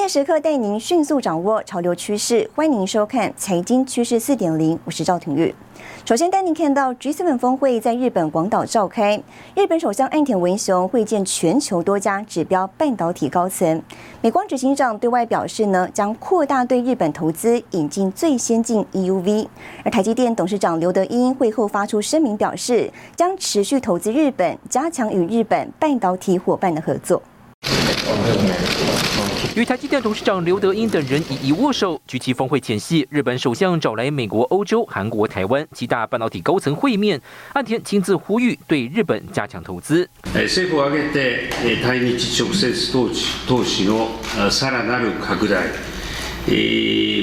关键时刻带您迅速掌握潮流趋势，欢迎收看《财经趋势四点零》，我是赵廷玉。首先带您看到 G7 峰会在日本广岛召开，日本首相岸田文雄会见全球多家指标半导体高层。美光执行长对外表示呢，将扩大对日本投资，引进最先进 EUV。而台积电董事长刘德英会后发出声明表示，将持续投资日本，加强与日本半导体伙伴的合作。与台积电董事长刘德英等人一一握手。举起峰会前夕，日本首相找来美国、欧洲、韩国、台湾七大半导体高层会面，岸田亲自呼吁对日本加强投资。政府を挙げて対日直接投資投資のさらなる拡大、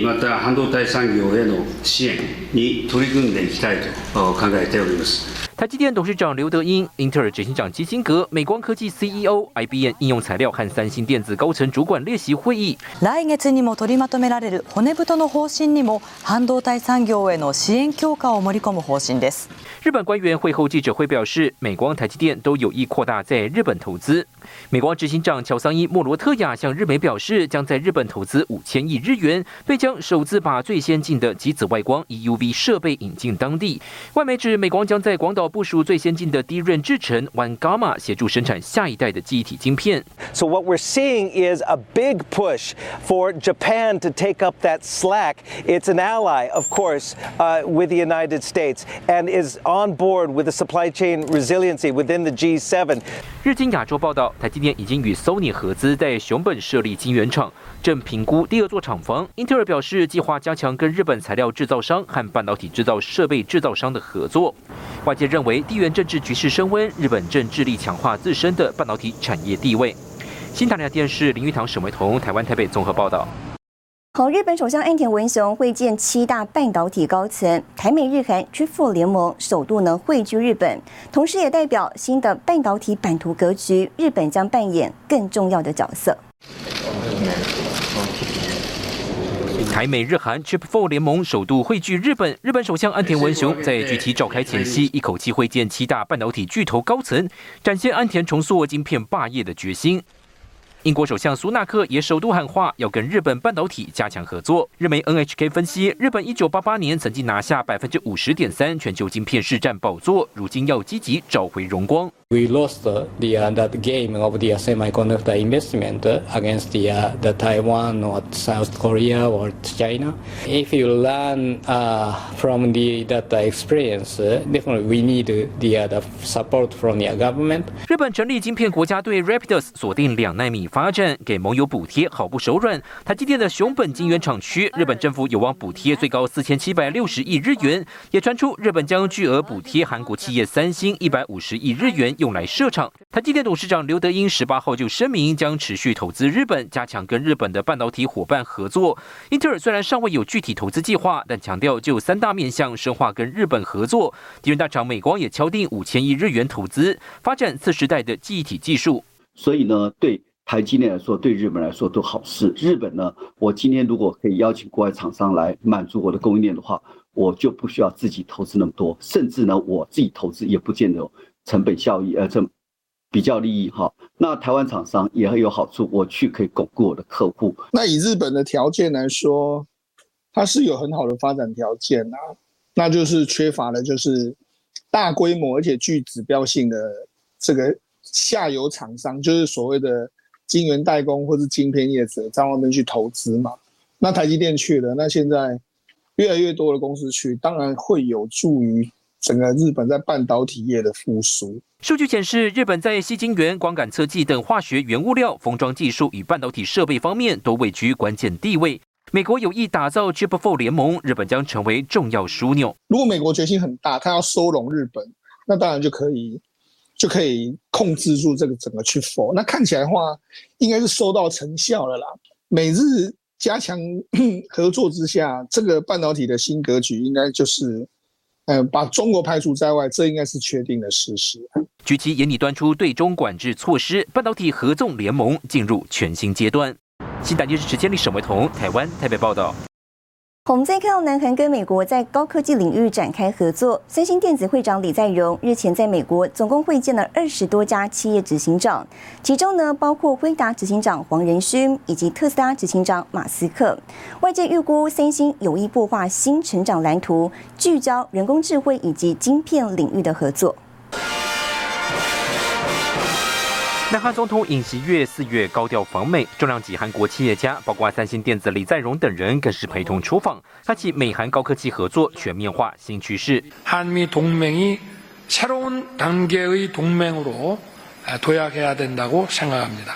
また半導体産業への支援に取り組んでいきたいと考えております。 台积电董事长刘德英、英特尔执行长基辛格、美光科技 CEO、IBM 应用材料和三星电子高层主管列席会议。来月にも取りまとめられる骨太の方針にも半導体産業への支援強化を盛り込む方針です。日本官员会后记者会表示，美光、台积电都有意扩大在日本投资。 美光执行长乔桑伊·莫罗特亚向日媒表示，将在日本投资五千亿日元，并将首次把最先进的极紫外光 EUV 设备引进当地。外媒指，美光将在广岛。部署最先进的低润制程 One Gamma，协助生产下一代的记忆体晶片。So what we're seeing is a big push for Japan to take up that slack. It's an ally, of course, uh, with the United States, and is on board with the supply chain resiliency within the G7. 日经亚洲报道，他今年已经与 Sony 合资在熊本设立晶圆厂，正评估第二座厂房。英特尔表示，计划加强跟日本材料制造商和半导体制造设备制造商的合作。外界认为，地缘政治局势升温，日本正致力强化自身的半导体产业地位。新唐人电视林玉堂、沈维彤，台湾台北综合报道。好，日本首相岸田文雄会见七大半导体高层，台美日韩 G4 联盟首度呢汇聚日本，同时也代表新的半导体版图格局，日本将扮演更重要的角色。台美日韩 Chip f o r 联盟首度汇聚日本，日本首相安田文雄在具体召开前夕，一口气会见七大半导体巨头高层，展现安田重塑晶片霸业的决心。英国首相苏纳克也首度喊话，要跟日本半导体加强合作。日媒 NHK 分析，日本一九八八年曾经拿下百分之五十点三全球晶片市占宝座，如今要积极找回荣光。We lost the that game of the semiconductor investment against the the Taiwan or South Korea or China. If you learn from the that experience, definitely we need the the support from the government. 日本成立晶片国家队 Rapidus 锁定两纳米。发展给盟友补贴毫不手软，台积电的熊本晶圆厂区，日本政府有望补贴最高四千七百六十亿日元，也传出日本将巨额补贴韩国企业三星一百五十亿日元用来设厂。台积电董事长刘德英十八号就声明将持续投资日本，加强跟日本的半导体伙伴合作。英特尔虽然尚未有具体投资计划，但强调就三大面向深化跟日本合作。敌人大厂美光也敲定五千亿日元投资，发展次时代的记忆体技术。所以呢，对。台积电来说，对日本来说都好事。日本呢，我今天如果可以邀请国外厂商来满足我的供应链的话，我就不需要自己投资那么多，甚至呢，我自己投资也不见得成本效益，呃，这比较利益哈。那台湾厂商也很有好处，我去可以巩固我的客户。那以日本的条件来说，它是有很好的发展条件啊，那就是缺乏的就是大规模而且具指标性的这个下游厂商，就是所谓的。晶圆代工或是晶片业者在外面去投资嘛？那台积电去了，那现在越来越多的公司去，当然会有助于整个日本在半导体业的复苏。数据显示，日本在细晶圆、光感测计等化学原物料、封装技术与半导体设备方面都位居关键地位。美国有意打造 Chip Four 联盟，日本将成为重要枢纽。如果美国决心很大，他要收拢日本，那当然就可以。就可以控制住这个整个去 for，那看起来的话，应该是收到成效了啦。美日加强 合作之下，这个半导体的新格局应该就是，嗯，把中国排除在外，这应该是确定的事实。据其眼里端出对中管制措施，半导体合纵联盟进入全新阶段。新台电视时间里沈维彤，台湾台北报道。我们再看到南韩跟美国在高科技领域展开合作。三星电子会长李在镕日前在美国总共会见了二十多家企业执行长，其中呢包括辉达执行长黄仁勋以及特斯拉执行长马斯克。外界预估三星有意擘画新成长蓝图，聚焦人工智慧以及晶片领域的合作。南韩总统尹锡悦四月高调访美，重量级韩国企业家，包括三星电子李在镕等人，更是陪同出访，开启美韩高科技合作全面化新趋势。한미동맹이새로운단계의동맹으로도약해야된다고생각합니다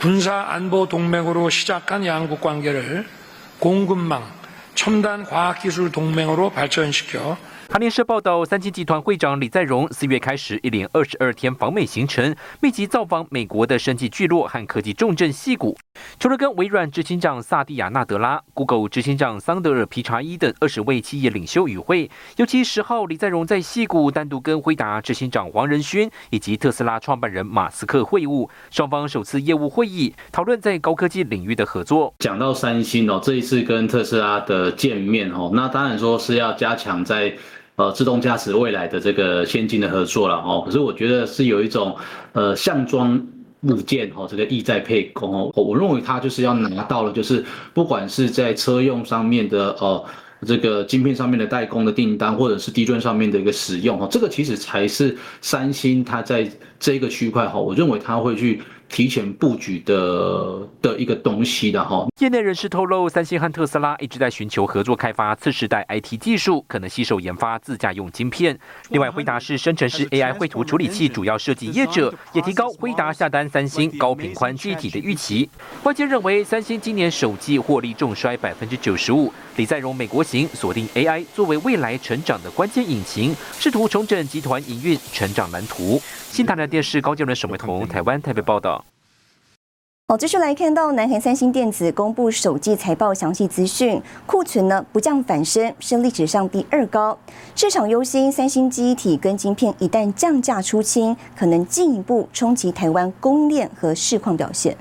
군사안보동맹으로시작한양국관계를공급망첨단과학기술동맹으로발전시켜 韩联社报道，三星集团会长李在镕四月开始一连二十二天访美行程，密集造访美国的生技聚落和科技重镇戏谷。除了跟微软执行长萨蒂亚纳德拉、Google 执行长桑德尔皮查伊等二十位企业领袖与会，尤其十号李在镕在戏谷单独跟辉达执行长黄仁勋以及特斯拉创办人马斯克会晤，双方首次业务会议讨论在高科技领域的合作。讲到三星哦，这一次跟特斯拉的见面哦，那当然说是要加强在。呃，自动驾驶未来的这个先进的合作了哦，可是我觉得是有一种呃项庄物件哦，这个意在沛公哦，我认为它就是要拿到了，就是不管是在车用上面的呃这个晶片上面的代工的订单，或者是低端上面的一个使用哦，这个其实才是三星它在这个区块哈，我认为它会去。提前布局的的一个东西的哈。业内人士透露，三星和特斯拉一直在寻求合作开发次世代 IT 技术，可能携手研发自驾用晶片。另外，辉达是生成式 AI 绘图处理器主要设计业者，也提高辉达下单三星高频宽记忆体的预期。外界认为，三星今年首季获利重衰百分之九十五。李在镕美国行锁定 AI 作为未来成长的关键引擎，试图重整集团营运成长蓝图。新台的电视高建伦、沈伟彤，台湾台北报道。好，继续来看到南韩三星电子公布首季财报详细资讯，库存呢不降反升，是历史上第二高。市场忧心三星记忆体跟晶片一旦降价出清，可能进一步冲击台湾供应链和市况表现。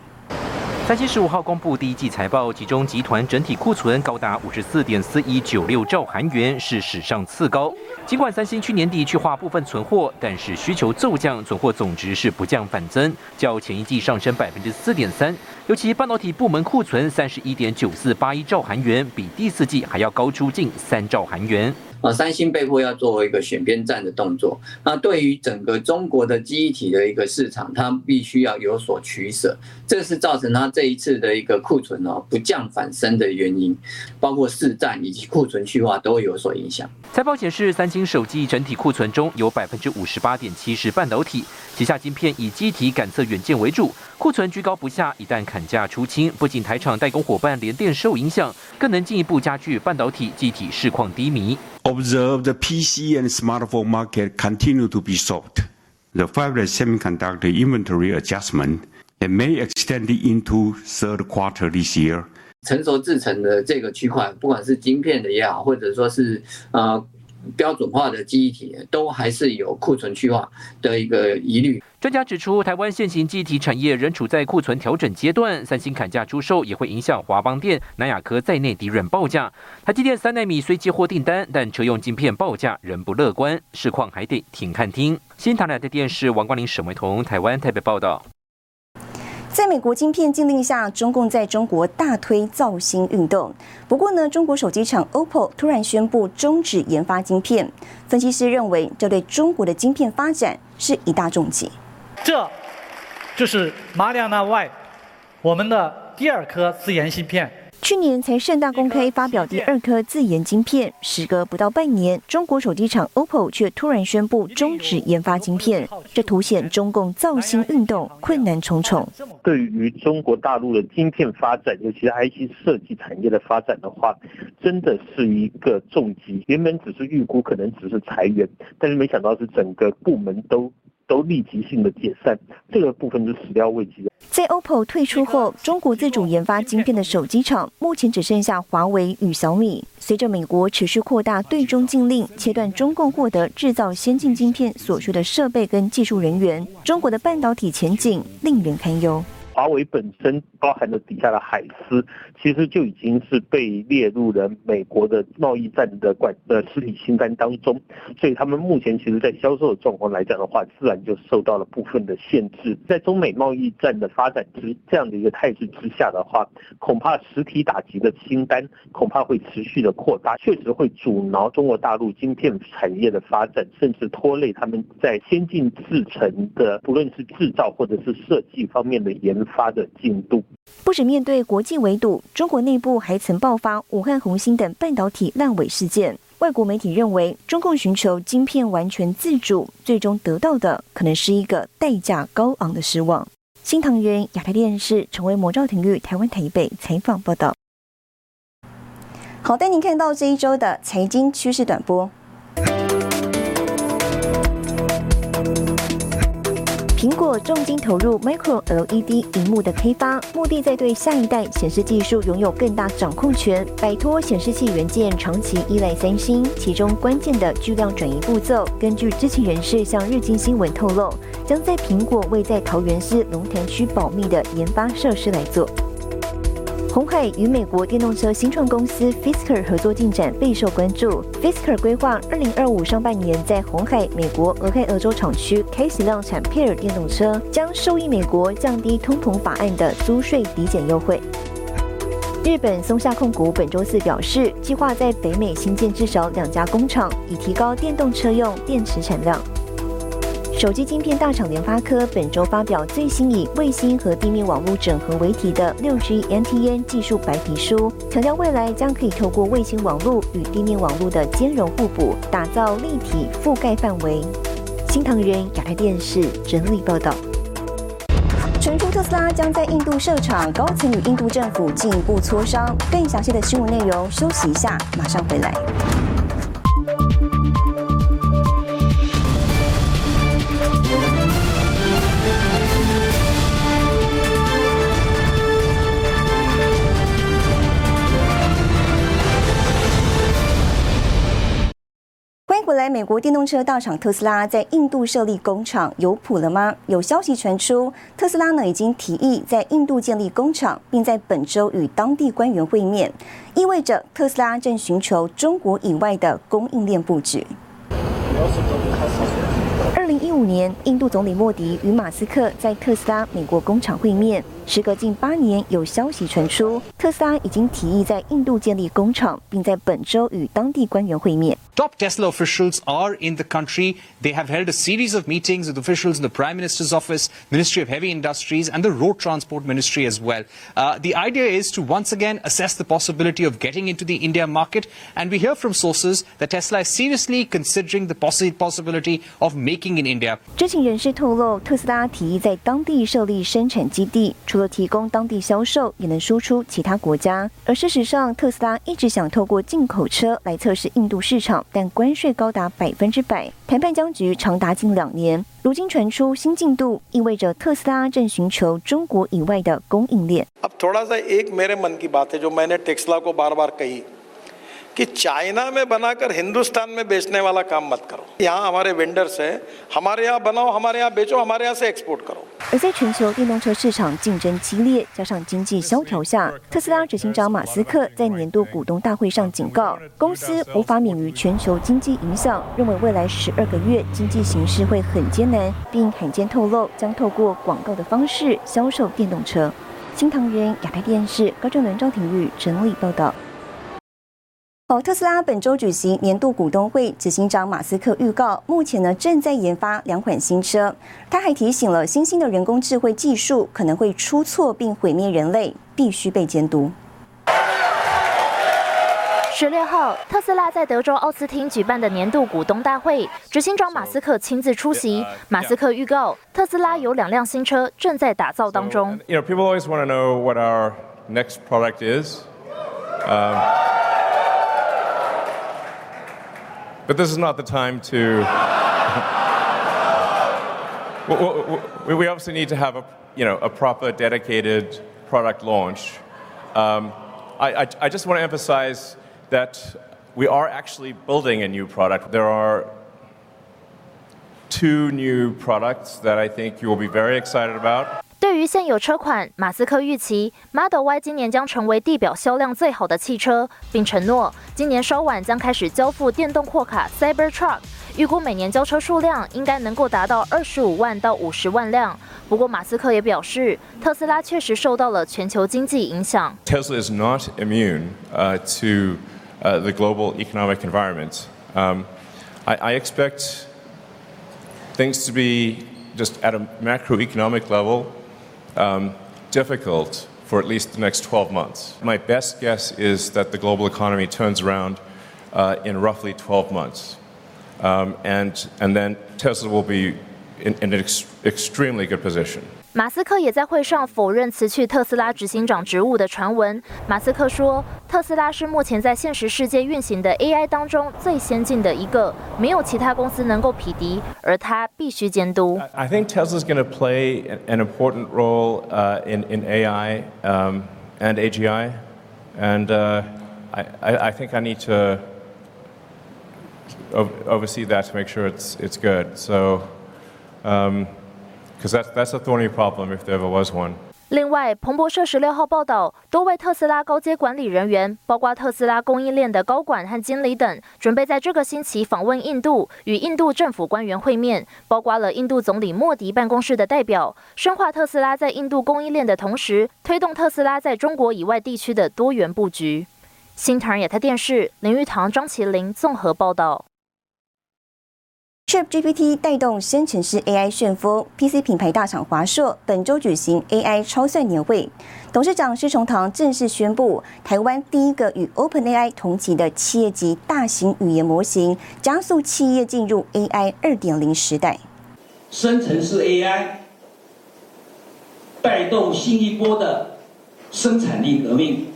三星十五号公布第一季财报，其中集团整体库存高达五十四点四一九六兆韩元，是史上次高。尽管三星去年底去化部分存货，但是需求骤降，存货总值是不降反增，较前一季上升百分之四点三。尤其半导体部门库存三十一点九四八一兆韩元，比第四季还要高出近三兆韩元。啊，三星被迫要做一个选边站的动作。那对于整个中国的记忆体的一个市场，它必须要有所取舍，这是造成它这一次的一个库存哦不降反升的原因，包括市占以及库存去化都有所影响。财报显示，三星手机整体库存中有百分之五十八点七是半导体，旗下晶片以机体感测元件为主，库存居高不下。一旦砍价出清，不仅台厂代工伙伴联电受影响，更能进一步加剧半导体集体市况低迷。observe the PC and smartphone market continue to be soft. The fabless semiconductor inventory adjustment may extend into third quarter this year. 成熟制成的这个区块，不管是晶片的也好，或者说是呃标准化的记忆体都还是有库存去化的一个疑虑。专家指出，台湾现行记忆体产业仍处在库存调整阶段，三星砍价出售也会影响华邦电、南亚科在内敌人报价。台积电三纳米虽接获订单，但车用晶片报价仍不乐观，市况还得挺看听。新台的电视王冠林、沈维彤，台湾台北报道。在美国晶片禁令下，中共在中国大推造星运动。不过呢，中国手机厂 OPPO 突然宣布终止研发晶片。分析师认为，这对中国的晶片发展是一大重击。这，就是马里亚纳 Y，，我们的第二颗自研芯片。去年才盛大公开发表第二颗自研晶片，时隔不到半年，中国手机厂 OPPO 却突然宣布终止研发晶片，这凸显中共造芯运动困难重重。对于中国大陆的晶片发展，尤其是 IC 设计产业的发展的话，真的是一个重击。原本只是预估可能只是裁员，但是没想到是整个部门都。都立即性的解散，这个部分是始料未及的。在 OPPO 退出后，中国自主研发晶片的手机厂目前只剩下华为与小米。随着美国持续扩大对中禁令，切断中共获得制造先进晶片所需的设备跟技术人员，中国的半导体前景令人堪忧。华为本身包含了底下的海思，其实就已经是被列入了美国的贸易战的管的实体清单当中，所以他们目前其实在销售的状况来讲的话，自然就受到了部分的限制。在中美贸易战的发展之这样的一个态势之下的话，恐怕实体打击的清单恐怕会持续的扩大，确实会阻挠中国大陆晶片产业的发展，甚至拖累他们在先进制程的不论是制造或者是设计方面的研发的进度。不止面对国际围堵，中国内部还曾爆发武汉红星等半导体烂尾事件。外国媒体认为，中共寻求晶片完全自主，最终得到的可能是一个代价高昂的失望。新唐人亚太电视成为魔兆庭玉台湾台北采访报道。好，带您看到这一周的财经趋势短波。苹果重金投入 Micro LED 荧幕的开发，目的在对下一代显示技术拥有更大掌控权，摆脱显示器元件长期依赖三星。其中关键的巨量转移步骤，根据知情人士向日经新闻透露，将在苹果位在桃园市龙潭区保密的研发设施来做。红海与美国电动车新创公司 Fisker 合作进展备受关注。Fisker 规划二零二五上半年在红海美国俄亥俄州厂区开始量产 Pair 电动车，将受益美国降低通膨法案的租税抵减优惠。日本松下控股本周四表示，计划在北美新建至少两家工厂，以提高电动车用电池产量。手机晶片大厂联发科本周发表最新以卫星和地面网络整合为题的六 G NTN 技术白皮书，强调未来将可以透过卫星网络与地面网络的兼容互补，打造立体覆盖范围。新唐人亚太电视整理报道。传出特斯拉将在印度设厂，高层与印度政府进一步磋商。更详细的新闻内容，休息一下，马上回来。回来，美国电动车大厂特斯拉在印度设立工厂，有谱了吗？有消息传出，特斯拉呢已经提议在印度建立工厂，并在本周与当地官员会面，意味着特斯拉正寻求中国以外的供应链布局。二零一五年，印度总理莫迪与马斯克在特斯拉美国工厂会面。时隔近八年，有消息传出，特斯拉已经提议在印度建立工厂，并在本周与当地官员会面。Top Tesla officials are in the country. They have held a series of meetings with officials in the Prime Minister's office, Ministry of Heavy Industries, and the Road Transport Ministry as well. Uh, the idea is to once again assess the possibility of getting into the India market, and we hear from sources that Tesla is seriously considering the possi possibility of making in India. 知情人士透露，特斯拉提议在当地设立生产基地，除 了提供当地销售，也能输出其他国家。而事实上，特斯拉一直想透过进口车来测试印度市场。但关税高达百分之百，谈判僵局长达近两年。如今传出新进度，意味着特斯拉正寻求中国以外的供应链。कि चाइना में बनाकर हिंदुस्तान में बेचने वाला काम मत करो यहाँ हमारे वेंडर्स है हमारे यहाँ बनाओ हमारे यहाँ बेचो हमारे यहाँ से एक्सपोर्ट करो 而在全球电动车市场竞争激烈，加上经济萧条下，特斯拉执行长马斯克在年度股东大会上警告，公司无法免于全球经济影响，认为未来十二个月经济形势会很艰难，并罕见透露将透过广告的方式销售电动车。新唐人亚太电视高正伦、赵廷玉整理报道。 好，特斯拉本周举行年度股东会，执行长马斯克预告，目前呢正在研发两款新车。他还提醒了，新兴的人工智慧技术可能会出错并毁灭人类，必须被监督。十六号，特斯拉在德州奥斯汀举办的年度股东大会，执行长马斯克亲自出席。马斯克预告，特斯拉有两辆新车正在打造当中。You know, people always want to know what our next product is. But this is not the time to. we, obviously need to have a, you know, a proper, dedicated product launch. Um, I, I, I just want to emphasize that we are actually building a new product. There are two new products that I think you will be very excited about. 对于现有车款，马斯克预期 Model Y 今年将成为地表销量最好的汽车，并承诺今年稍晚将开始交付电动货卡 Cybertruck，预估每年交车数量应该能够达到二十五万到五十万辆。不过，马斯克也表示，特斯拉确实受到了全球经济影响。Tesla is not immune to the global economic environment. I expect things to be just at a macroeconomic level um, difficult for at least the next 12 months. My best guess is that the global economy turns around uh, in roughly 12 months. Um, and, and then Tesla will be in, in an ex- extremely good position. 马斯克也在会上否认辞去特斯拉执行长职务的传闻。马斯克说，特斯拉是目前在现实世界运行的 AI 当中最先进的一个，没有其他公司能够匹敌，而他必须监督。I think Tesla is going to play an important role uh, in, in AI um, and AGI, and uh, I, I, I think I need to oversee that to make sure it's, it's good. So, um, that's, a thorny problem if there ever was one. 另外，彭博社十六号报道，多位特斯拉高阶管理人员，包括特斯拉供应链的高管和经理等，准备在这个星期访问印度，与印度政府官员会面，包括了印度总理莫迪办公室的代表，深化特斯拉在印度供应链的同时，推动特斯拉在中国以外地区的多元布局。新唐亚太电视林玉堂、张麒麟综合报道。ChatGPT 带动生成式 AI 旋风，PC 品牌大厂华硕本周举行 AI 超算年会，董事长施崇棠正式宣布，台湾第一个与 OpenAI 同级的企业级大型语言模型，加速企业进入 AI 二点零时代。生成式 AI 带动新一波的生产力革命，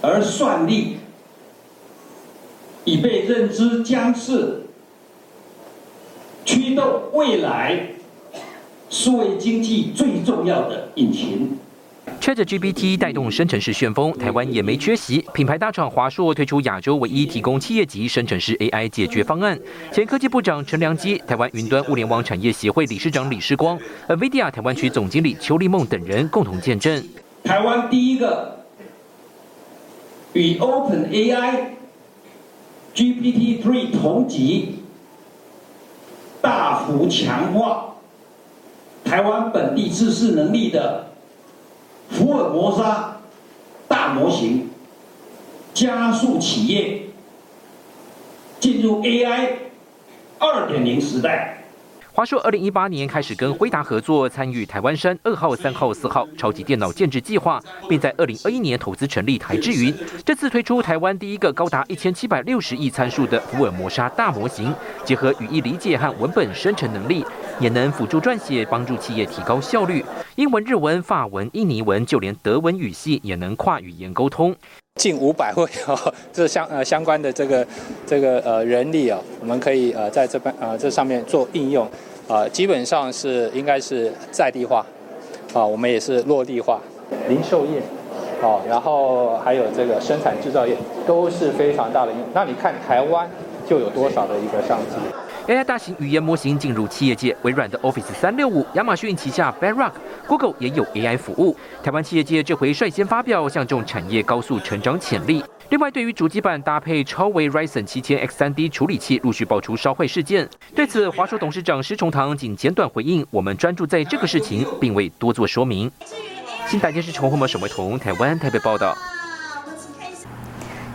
而算力。已被认知将是驱动未来数位经济最重要的引擎。ChatGPT 带动生成式旋风，台湾也没缺席。品牌大厂华硕推出亚洲唯一提供企业级生成式 AI 解决方案。前科技部长陈良基、台湾云端物联网产业协会理事长李世光、NVIDIA 台湾区总经理邱立梦等人共同见证。台湾第一个与 OpenAI GPT-3 同级，大幅强化台湾本地自识能力的福尔摩沙大模型，加速企业进入 AI 二点零时代。华硕二零一八年开始跟辉达合作，参与台湾山二号、三号、四号超级电脑建制计划，并在二零二一年投资成立台智云。这次推出台湾第一个高达一千七百六十亿参数的福尔摩沙大模型，结合语义理解和文本生成能力，也能辅助撰写，帮助企业提高效率。英文、日文、法文、印尼文，就连德文语系也能跨语言沟通。近五百位哦，这相呃相关的这个这个呃人力啊，我们可以呃在这边呃这上面做应用，啊基本上是应该是在地化，啊我们也是落地化，零售业，哦然后还有这个生产制造业都是非常大的。应用。那你看台湾就有多少的一个商机？？AI 大型语言模型进入企业界，微软的 Office 三六五，亚马逊旗下 Bedrock，Google 也有 AI 服务。台湾企业界这回率先发表，向这种产业高速成长潜力。另外，对于主机板搭配超微 Ryzen 七千 X 三 D 处理器陆续爆出烧坏事件，对此华硕董事长施崇棠仅简短回应：“我们专注在这个事情，并未多做说明。”新台电视陈宏模、沈维彤，台湾台北报道。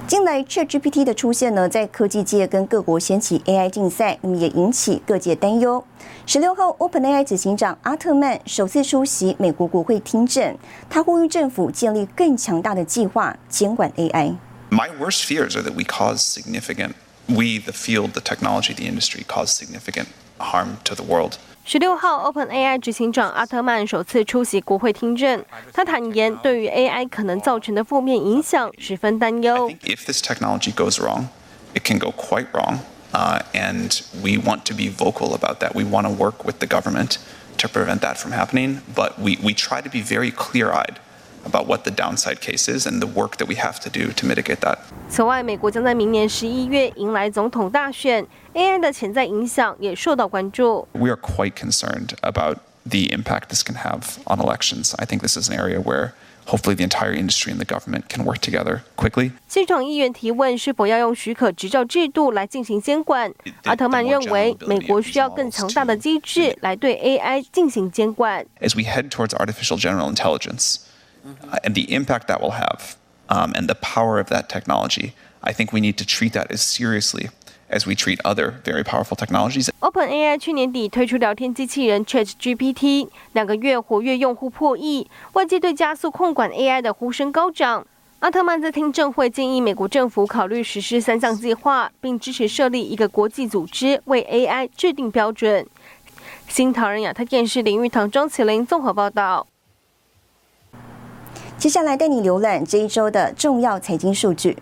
近来 ChatGPT 的出现呢，在科技界跟各国掀起 AI 竞赛，那么也引起各界担忧。十六号，OpenAI 执行长阿特曼首次出席美国国会听证，他呼吁政府建立更强大的计划监管 AI。My worst fears are that we cause significant, we the field, the technology, the industry cause significant harm to the world. 十六号，OpenAI 执行长阿特曼首次出席国会听证。他坦言，对于 AI 可能造成的负面影响十分担忧。If this technology goes wrong, it can go quite wrong, uh, and we want to be vocal about that. We want to work with the government to prevent that from happening, but we, we try to be very clear-eyed about what the downside case is and the work that we have to do to mitigate that. 此外，美国将在明年十一月迎来总统大选，AI 的潜在影响也受到关注。 We are quite concerned about the impact this can have on elections. I think this is an area where hopefully the entire industry and the government can work together quickly. 现场议员提问是否要用许可执照制度来进行监管。阿特曼认为，美国需要更强大的机制来对 AI 进行监管。As we head towards artificial general intelligence Uh, and the impact that will have um, and the power of that technology, I think we need to treat that as seriously as we treat other very powerful technologies. OpenAI 去年底推出聊天机器人 ChatGPT，两个月活跃用户破亿，外界对加速控管 AI 的呼声高涨。阿特曼在听证会建议美国政府考虑实施三项计划，并支持设立一个国际组织为 AI 制定标准。新唐人亚太电视林玉堂、张启林综合报道。接下来带你浏览这一周的重要财经数据。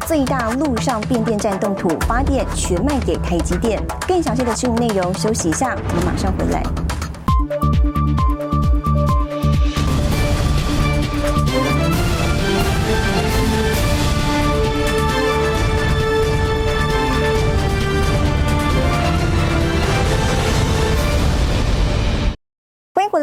最大陆上变电站动土发电全卖给台积电。更详细的新闻内容，休息一下，我们马上回来。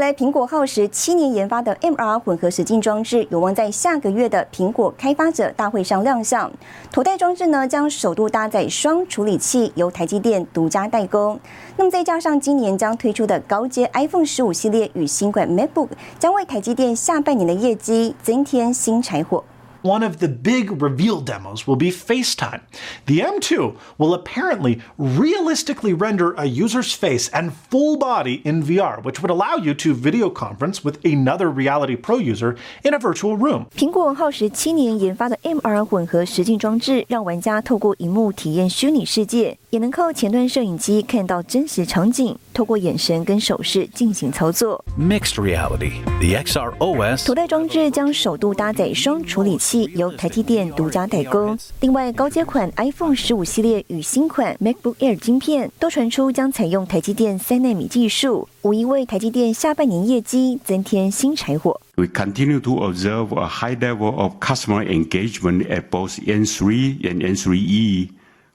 在，苹果耗时七年研发的 MR 混合实境装置有望在下个月的苹果开发者大会上亮相。头戴装置呢，将首度搭载双处理器，由台积电独家代工。那么再加上今年将推出的高阶 iPhone 十五系列与新款 MacBook，将为台积电下半年的业绩增添新柴火。one of the big reveal demos will be FaceTime. The M2 will apparently realistically render a user's face and full body in VR, which would allow you to video conference with another Reality Pro user in a virtual room. 苹果耗时七年研发的 MR 混合实境装置，让玩家透过荧幕体验虚拟世界，也能靠前端摄影机看到真实场景， 透过眼神跟手势进行操作。Mixed reality, the XR OS 头戴装置将首度搭载双处理器。由台积电独家代工。另外，高阶款 iPhone 十五系列与新款 MacBook Air 晶片都传出将采用台积电三纳米技术，无疑为台积电下半年业绩增添新柴火。We continue to observe a high level of customer engagement at both N3 and N3E,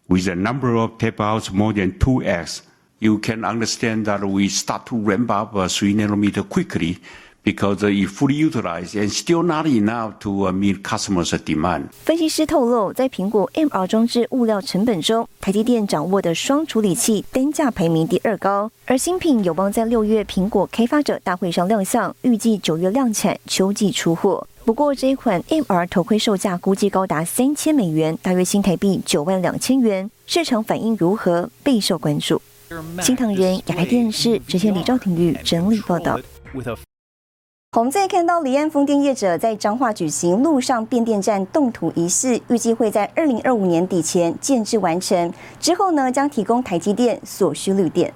with a number of tapeouts more than 2x. You can understand that we start to ramp up three nanometer quickly. because it fully utilized and still not enough to meet customers' demand. 分析师透露，在苹果 MR 装置物料成本中，台积电掌握的双处理器单价排名第二高，而新品有望在六月苹果开发者大会上亮相，预计九月量产，秋季出货。不过，这一款 MR 头盔售价估计高达三千美元，大约新台币九万两千元，市场反应如何备受关注。新唐人亚太电视之前李兆廷玉整理报道。我们再看到离岸风电业者在彰化举行陆上变电站动土仪式，预计会在二零二五年底前建制完成。之后呢，将提供台积电所需绿电。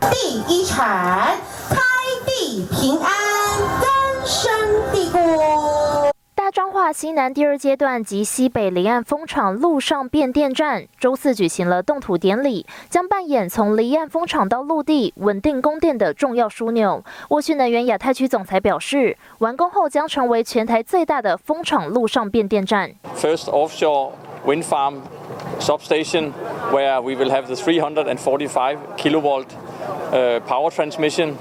第一产，开地平安，根深蒂固。彰化西南第二阶段及西北离岸风场陆上变电站周四举行了动土典礼，将扮演从离岸风场到陆地稳定供电的重要枢纽。沃讯能源亚太区总裁表示，完工后将成为全台最大的风场陆上变电站。First offshore wind farm substation where we will have the 345 uh, power transmission.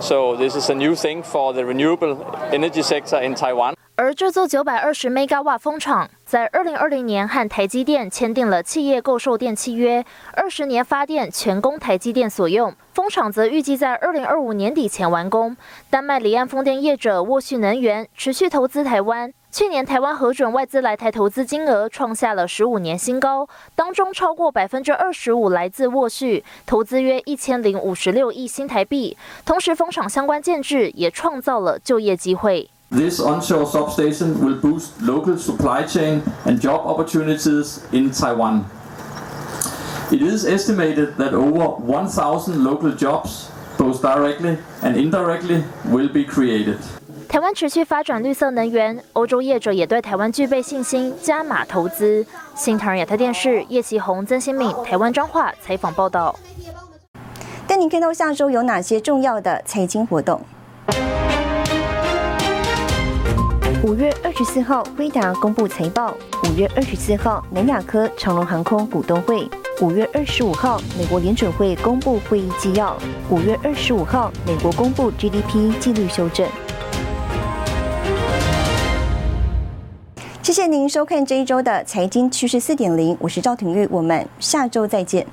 So this is a new thing for the renewable energy sector in Taiwan. 而这座九百二十 mega 瓦风场，在二零二零年和台积电签订了企业购售电契约，二十年发电全供台积电所用。风场则预计在二零二五年底前完工。丹麦离岸风电业者沃旭能源持续投资台湾。去年台湾核准外资来台投资金额创下了十五年新高，当中超过百分之二十五来自沃旭，投资约一千零五十六亿新台币。同时，风场相关建制也创造了就业机会。This onshore substation will boost local supply chain and job opportunities in Taiwan. It is estimated that over 1,000 local jobs, both directly and indirectly, will be created. 台湾持续发展绿色能源，欧洲业者也对台湾具备信心，加码投资。新唐人亚太电视叶启宏、曾新敏，台湾彰化采访报道。带您看到下周有哪些重要的财经活动。五月二十四号，辉达公布财报；五月二十四号，南亚科、长龙航空股东会；五月二十五号，美国联准会公布会议纪要；五月二十五号，美国公布 GDP 纪律修正。谢谢您收看这一周的财经趋势四点零，我是赵廷玉，我们下周再见。